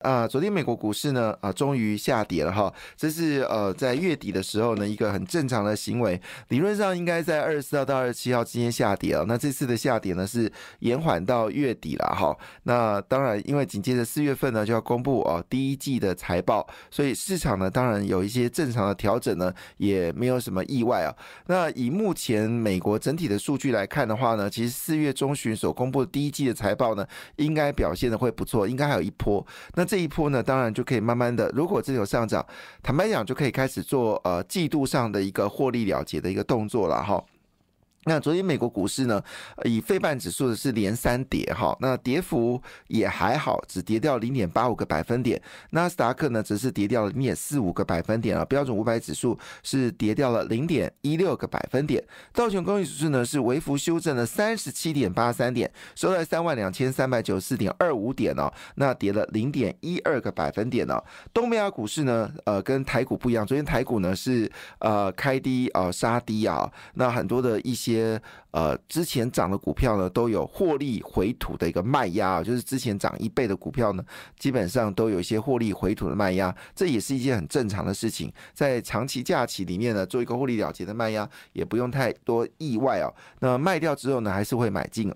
啊，昨天美国股市呢啊终于下跌了哈，这是呃在月底的时候呢一个很正常的行为，理论上应该在二十四号到二十七号之间下跌啊。那这次的下跌呢是延缓到月底了哈。那当然因为紧接着四月份呢就要公布哦第一季的财报，所以市场呢当然有一些正常的调整呢，也没有什么意外啊。那以目前美国整体的数据来看的话呢，其实四月中旬所公布第一季的财报呢，应该表现的会不错，应该还有一波。那这一波呢，当然就可以慢慢的，如果这有上涨，坦白讲就可以开始做呃季度上的一个获利了结的一个动作了哈。那昨天美国股市呢，以费半指数的是连三跌哈，那跌幅也还好，只跌掉零点八五个百分点。纳斯达克呢，则是跌掉了零点四五个百分点啊。标准五百指数是跌掉了零点一六个百分点。道琼工业指数呢，是微幅修正了三十七点八三点，收在三万两千三百九十四点二五点哦，那跌了零点一二个百分点呢。东北亚股市呢，呃，跟台股不一样，昨天台股呢是呃开低啊杀低啊，那很多的一些。些呃，之前涨的股票呢，都有获利回吐的一个卖压啊，就是之前涨一倍的股票呢，基本上都有一些获利回吐的卖压，这也是一件很正常的事情。在长期假期里面呢，做一个获利了结的卖压，也不用太多意外哦。那卖掉之后呢，还是会买进。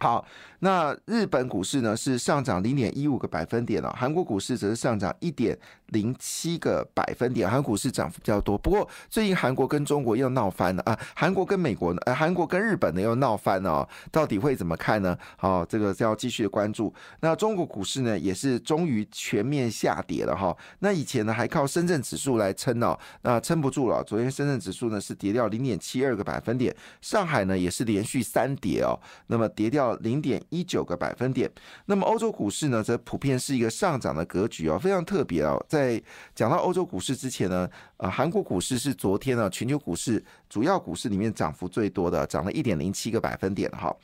好，那日本股市呢是上涨零点一五个百分点了，韩国股市则是上涨一点。零七个百分点，韩股市涨幅比较多。不过最近韩国跟中国又闹翻了啊，韩国跟美国呢，呃，韩国跟日本呢又闹翻了，到底会怎么看呢？好，这个是要继续关注。那中国股市呢，也是终于全面下跌了哈。那以前呢还靠深圳指数来撑哦，那撑不住了。昨天深圳指数呢是跌掉零点七二个百分点，上海呢也是连续三跌哦，那么跌掉零点一九个百分点。那么欧洲股市呢，则普遍是一个上涨的格局哦，非常特别哦，在在讲到欧洲股市之前呢，呃，韩国股市是昨天呢全球股市主要股市里面涨幅最多的，涨了一点零七个百分点哈。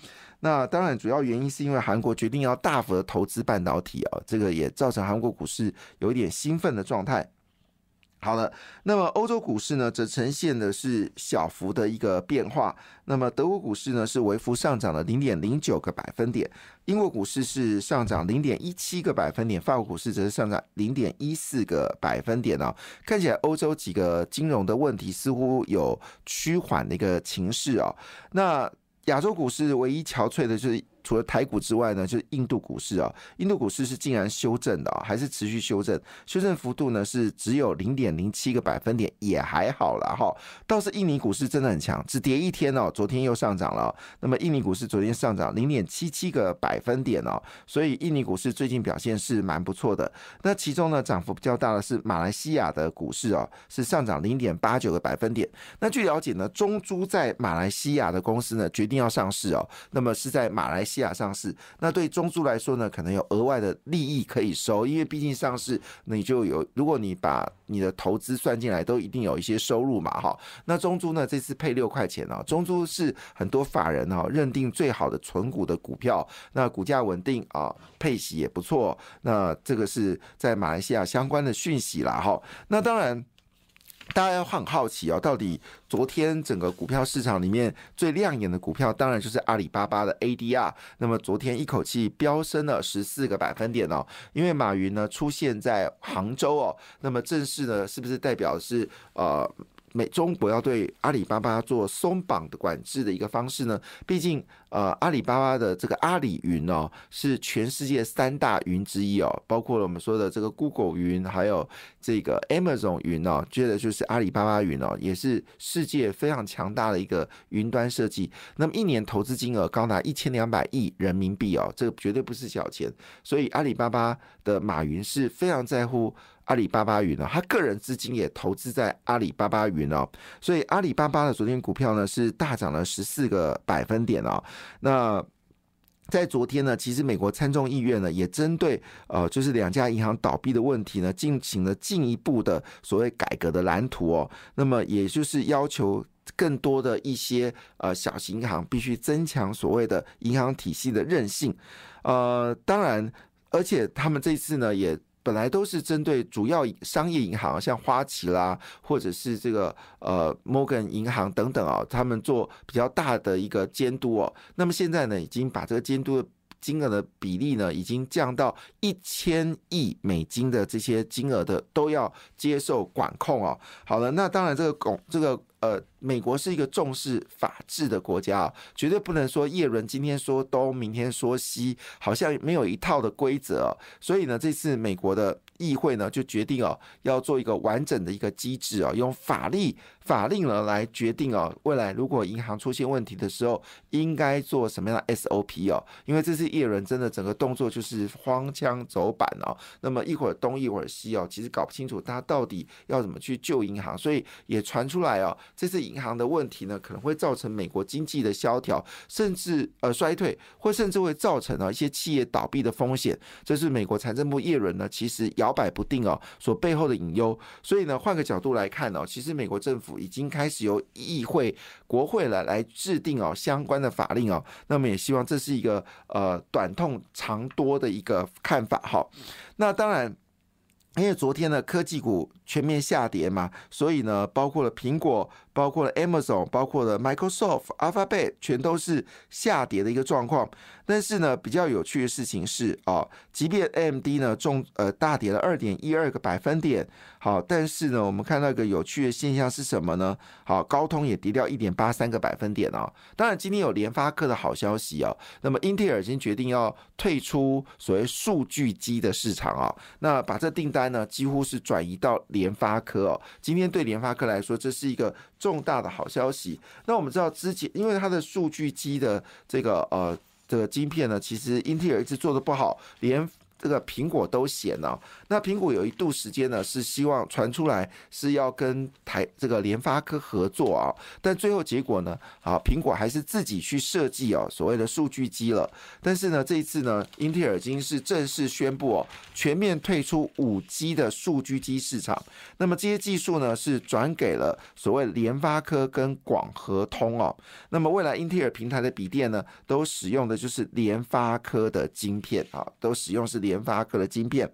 那当然主要原因是因为韩国决定要大幅的投资半导体啊，这个也造成韩国股市有一点兴奋的状态。好了，那么欧洲股市呢，则呈现的是小幅的一个变化。那么德国股市呢，是微幅上涨了零点零九个百分点；英国股市是上涨零点一七个百分点；法国股市则是上涨零点一四个百分点哦。看起来欧洲几个金融的问题似乎有趋缓的一个情势哦。那亚洲股市唯一憔悴的就是。除了台股之外呢，就是印度股市啊，印度股市是竟然修正的啊，还是持续修正，修正幅度呢是只有零点零七个百分点，也还好了哈。倒是印尼股市真的很强，只跌一天哦，昨天又上涨了。那么印尼股市昨天上涨零点七七个百分点哦，所以印尼股市最近表现是蛮不错的。那其中呢，涨幅比较大的是马来西亚的股市哦，是上涨零点八九个百分点。那据了解呢，中珠在马来西亚的公司呢决定要上市哦，那么是在马来西。西亚上市，那对中珠来说呢，可能有额外的利益可以收，因为毕竟上市，你就有，如果你把你的投资算进来，都一定有一些收入嘛，哈。那中珠呢，这次配六块钱啊，中珠是很多法人哈认定最好的存股的股票，那股价稳定啊，配息也不错，那这个是在马来西亚相关的讯息啦，哈。那当然。大家要很好奇哦，到底昨天整个股票市场里面最亮眼的股票，当然就是阿里巴巴的 ADR。那么昨天一口气飙升了十四个百分点哦，因为马云呢出现在杭州哦，那么正式呢是不是代表是呃？美中国要对阿里巴巴做松绑的管制的一个方式呢？毕竟，呃，阿里巴巴的这个阿里云哦，是全世界三大云之一哦，包括了我们说的这个 Google 云，还有这个 Amazon 云哦，接着就是阿里巴巴云哦，也是世界非常强大的一个云端设计。那么一年投资金额高达一千两百亿人民币哦，这个绝对不是小钱。所以阿里巴巴的马云是非常在乎。阿里巴巴云呢，他个人资金也投资在阿里巴巴云哦，所以阿里巴巴的昨天股票呢是大涨了十四个百分点哦。那在昨天呢，其实美国参众议院呢也针对呃就是两家银行倒闭的问题呢进行了进一步的所谓改革的蓝图哦。那么也就是要求更多的一些呃小型银行必须增强所谓的银行体系的韧性。呃，当然。而且他们这次呢也。本来都是针对主要商业银行，像花旗啦，或者是这个呃摩根银行等等啊，他们做比较大的一个监督哦。那么现在呢，已经把这个监督的金额的比例呢，已经降到一千亿美金的这些金额的都要接受管控哦。好了，那当然这个拱这个。呃，美国是一个重视法治的国家啊，绝对不能说叶伦今天说东，明天说西，好像没有一套的规则。所以呢，这次美国的。议会呢就决定哦，要做一个完整的一个机制啊，用法律法令呢来决定哦，未来如果银行出现问题的时候，应该做什么样的 SOP 哦？因为这次叶伦真的整个动作就是荒腔走板哦，那么一会儿东一会儿西哦，其实搞不清楚他到底要怎么去救银行，所以也传出来哦，这次银行的问题呢可能会造成美国经济的萧条，甚至呃衰退，或甚至会造成啊一些企业倒闭的风险。这是美国财政部叶伦呢，其实摇摆不定哦，所背后的隐忧。所以呢，换个角度来看哦，其实美国政府已经开始由议会、国会来来制定哦相关的法令哦。那么也希望这是一个呃短痛长多的一个看法哈。那当然。因为昨天的，科技股全面下跌嘛，所以呢，包括了苹果、包括了 Amazon、包括了 Microsoft、Alphabet，全都是下跌的一个状况。但是呢，比较有趣的事情是啊，即便 AMD 呢重呃大跌了二点一二个百分点，好，但是呢，我们看到一个有趣的现象是什么呢？好，高通也跌掉一点八三个百分点哦。当然，今天有联发科的好消息哦。那么，英特尔已经决定要退出所谓数据机的市场啊，那把这订单。呢，几乎是转移到联发科哦。今天对联发科来说，这是一个重大的好消息。那我们知道，之前因为它的数据机的这个呃这个晶片呢，其实英特尔一直做的不好，连。这个苹果都嫌呢，那苹果有一度时间呢是希望传出来是要跟台这个联发科合作啊，但最后结果呢，好，苹果还是自己去设计哦所谓的数据机了。但是呢，这一次呢，英特尔已经是正式宣布哦，全面退出五 G 的数据机市场。那么这些技术呢，是转给了所谓联发科跟广和通哦。那么未来英特尔平台的笔电呢，都使用的就是联发科的晶片啊，都使用是联。联发科的晶片，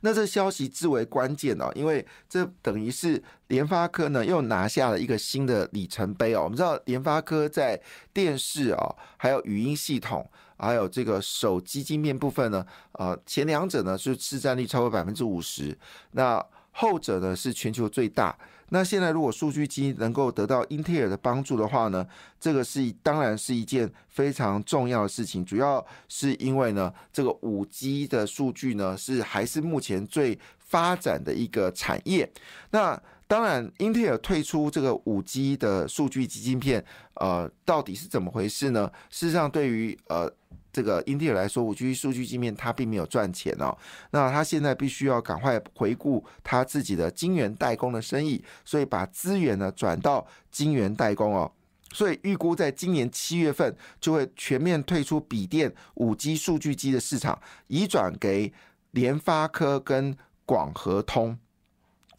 那这消息至为关键哦，因为这等于是联发科呢又拿下了一个新的里程碑哦。我们知道联发科在电视哦，还有语音系统，还有这个手机晶片部分呢，呃，前两者呢是市占率超过百分之五十，那后者呢是全球最大。那现在如果数据机能够得到英特尔的帮助的话呢，这个是当然是一件非常重要的事情。主要是因为呢，这个五 G 的数据呢是还是目前最发展的一个产业。那当然，英特尔退出这个五 G 的数据基晶片，呃，到底是怎么回事呢？事实上，对于呃。这个英特尔来说，五 G 数据界面它并没有赚钱哦，那它现在必须要赶快回顾它自己的晶圆代工的生意，所以把资源呢转到晶圆代工哦，所以预估在今年七月份就会全面退出笔电五 G 数据机的市场，移转给联发科跟广和通。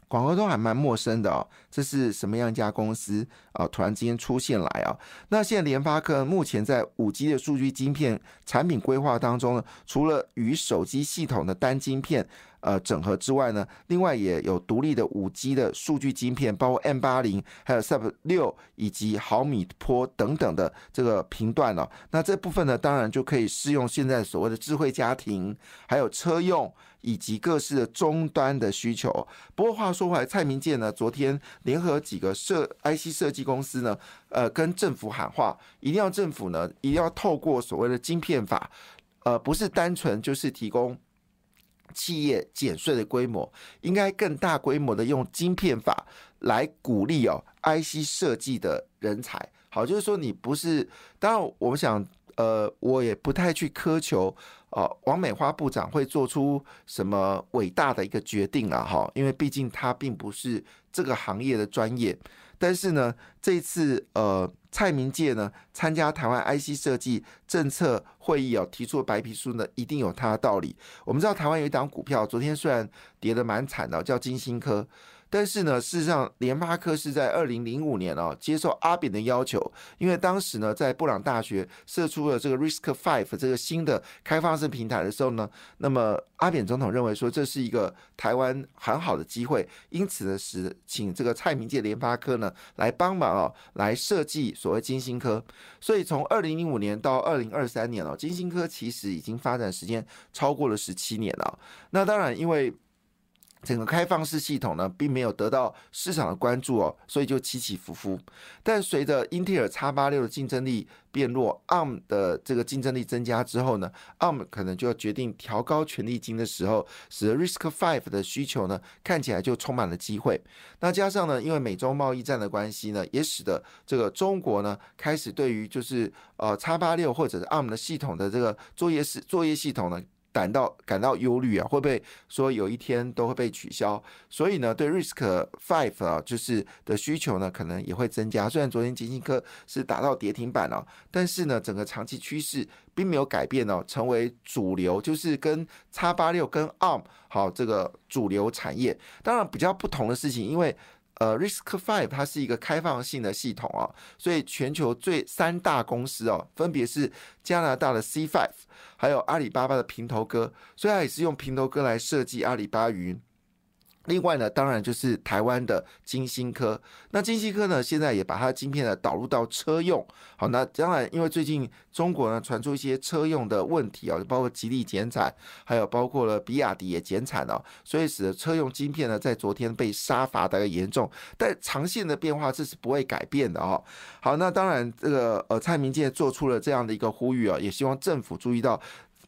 广告都还蛮陌生的哦，这是什么样一家公司啊？突然之间出现来啊？那现在联发科目前在五 G 的数据晶片产品规划当中呢，除了与手机系统的单晶片。呃，整合之外呢，另外也有独立的五 G 的数据晶片，包括 M 八零、还有 Sub 六以及毫米波等等的这个频段了。那这部分呢，当然就可以适用现在所谓的智慧家庭，还有车用以及各式的终端的需求。不过话说回来，蔡明健呢，昨天联合几个设 IC 设计公司呢，呃，跟政府喊话，一定要政府呢，一定要透过所谓的晶片法，呃，不是单纯就是提供。企业减税的规模应该更大规模的用晶片法来鼓励哦，IC 设计的人才。好，就是说你不是，当然我们想，呃，我也不太去苛求，呃，王美花部长会做出什么伟大的一个决定啊，哈，因为毕竟他并不是这个行业的专业。但是呢，这次呃。蔡明介呢参加台湾 IC 设计政策会议哦，提出白皮书呢，一定有他的道理。我们知道台湾有一档股票，昨天虽然跌得蛮惨的，叫金星科。但是呢，事实上，联发科是在二零零五年哦，接受阿扁的要求，因为当时呢，在布朗大学设出了这个 Risk Five 这个新的开放式平台的时候呢，那么阿扁总统认为说这是一个台湾很好的机会，因此呢，是请这个蔡明介联发科呢来帮忙哦，来设计所谓金星科。所以从二零零五年到二零二三年哦，金星科其实已经发展时间超过了十七年了。那当然，因为整个开放式系统呢，并没有得到市场的关注哦，所以就起起伏伏。但随着英特尔 x 八六的竞争力变弱，ARM 的这个竞争力增加之后呢，ARM 可能就要决定调高权利金的时候，使得 Risk Five 的需求呢，看起来就充满了机会。那加上呢，因为美洲贸易战的关系呢，也使得这个中国呢，开始对于就是呃 x 八六或者是 ARM 的系统的这个作业式作业系统呢。感到感到忧虑啊，会不会说有一天都会被取消？所以呢，对 Risk Five 啊，就是的需求呢，可能也会增加。虽然昨天金星科是达到跌停板了，但是呢，整个长期趋势并没有改变哦，成为主流，就是跟叉八六跟 ARM 好这个主流产业。当然，比较不同的事情，因为。呃，Risk Five 它是一个开放性的系统啊，所以全球最三大公司哦，分别是加拿大的 C Five，还有阿里巴巴的平头哥，所以它也是用平头哥来设计阿里巴巴云。另外呢，当然就是台湾的金星科。那金星科呢，现在也把它的晶片呢导入到车用。好，那当然，因为最近中国呢传出一些车用的问题啊，包括吉利减产，还有包括了比亚迪也减产了，所以使得车用晶片呢在昨天被杀伐的严重。但长线的变化这是不会改变的哦。好，那当然这个呃蔡明介做出了这样的一个呼吁啊，也希望政府注意到。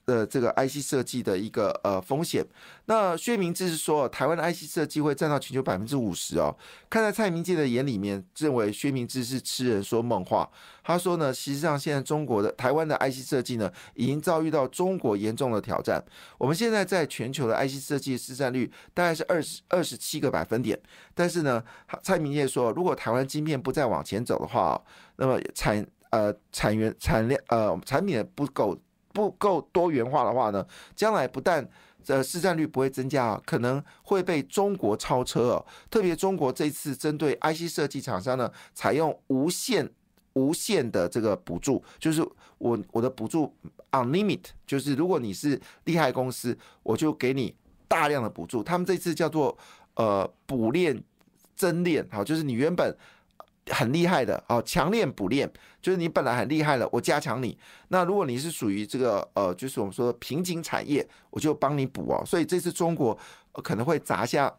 的这个 IC 设计的一个呃风险，那薛明志是说，台湾的 IC 设计会占到全球百分之五十哦。看在蔡明介的眼里面，认为薛明志是痴人说梦话。他说呢，实际上现在中国的台湾的 IC 设计呢，已经遭遇到中国严重的挑战。我们现在在全球的 IC 设计市占率大概是二十二十七个百分点，但是呢，蔡明介说，如果台湾晶片不再往前走的话，那么产呃产源产量呃产品的不够。不够多元化的话呢，将来不但呃市占率不会增加，可能会被中国超车哦。特别中国这次针对 IC 设计厂商呢，采用无限无限的这个补助，就是我我的补助 unlimit，就是如果你是厉害公司，我就给你大量的补助。他们这次叫做呃补链增链，好，就是你原本。很厉害的哦，强练补练，就是你本来很厉害了，我加强你。那如果你是属于这个呃，就是我们说的瓶颈产业，我就帮你补哦。所以这次中国可能会砸下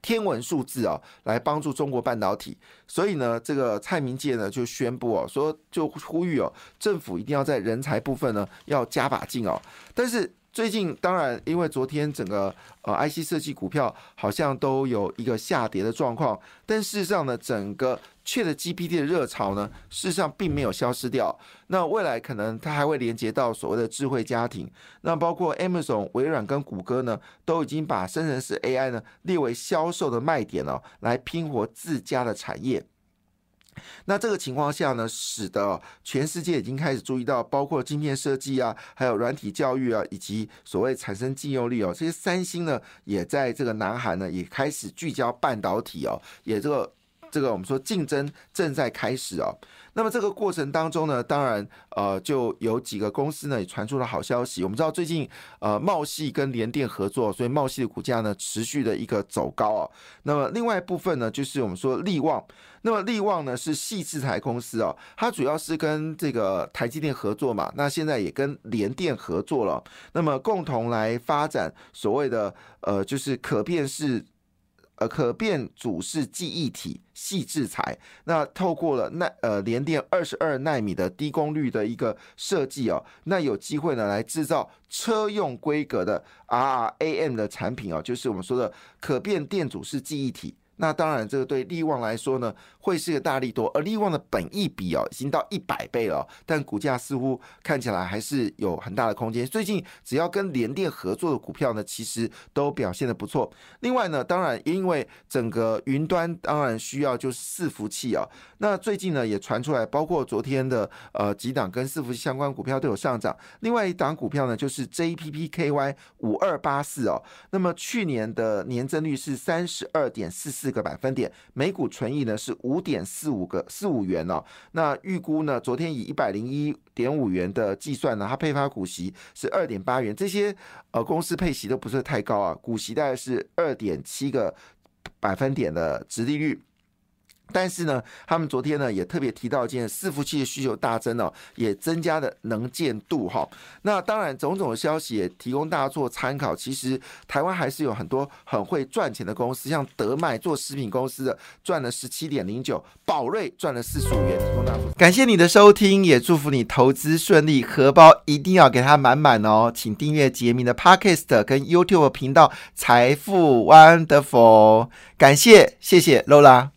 天文数字哦，来帮助中国半导体。所以呢，这个蔡明介呢就宣布哦，说就呼吁哦，政府一定要在人才部分呢要加把劲哦。但是。最近当然，因为昨天整个呃 IC 设计股票好像都有一个下跌的状况，但事实上呢，整个 Chat GPT 的热潮呢，事实上并没有消失掉。那未来可能它还会连接到所谓的智慧家庭，那包括 Amazon、微软跟谷歌呢，都已经把生成式 AI 呢列为销售的卖点了，来拼活自家的产业。那这个情况下呢，使得全世界已经开始注意到，包括晶片设计啊，还有软体教育啊，以及所谓产生禁用力哦，这些三星呢，也在这个南韩呢，也开始聚焦半导体哦，也这个。这个我们说竞争正在开始哦，那么这个过程当中呢，当然呃就有几个公司呢也传出了好消息。我们知道最近呃茂系跟联电合作，所以茂系的股价呢持续的一个走高哦。那么另外一部分呢，就是我们说力旺，那么力旺呢是细制材公司哦，它主要是跟这个台积电合作嘛，那现在也跟联电合作了，那么共同来发展所谓的呃就是可变式。呃，可变阻式记忆体细制材，那透过了耐呃联电二十二纳米的低功率的一个设计哦，那有机会呢来制造车用规格的 RRAM 的产品哦，就是我们说的可变电阻式记忆体。那当然这个对利旺来说呢，会是个大利多。而利旺的本益比哦，已经到一百倍了，但股价似乎看起来还是有很大的空间。最近只要跟联电合作的股票呢，其实都表现的不错。另外呢，当然因为整个云端当然需要就是伺服器啊，那最近呢也传出来，包括昨天的呃几档跟伺服器相关股票都有上涨。另外一档股票呢就是 JPPKY 五二八四哦，那么去年的年增率是三十二点四四四个百分点，每股纯益呢是五点四五个四五元哦。那预估呢，昨天以一百零一点五元的计算呢，它配发股息是二点八元，这些呃公司配息都不是太高啊，股息大概是二点七个百分点的值利率。但是呢，他们昨天呢也特别提到一件伺服器的需求大增哦，也增加的能见度哈。那当然，种种的消息也提供大家做参考。其实台湾还是有很多很会赚钱的公司，像德麦做食品公司的赚了十七点零九，宝瑞赚了四十五元，提供大。感谢你的收听，也祝福你投资顺利，荷包一定要给它满满哦。请订阅杰明的 Podcast 跟 YouTube 频道财富 Wonderful，感谢谢谢 Lola。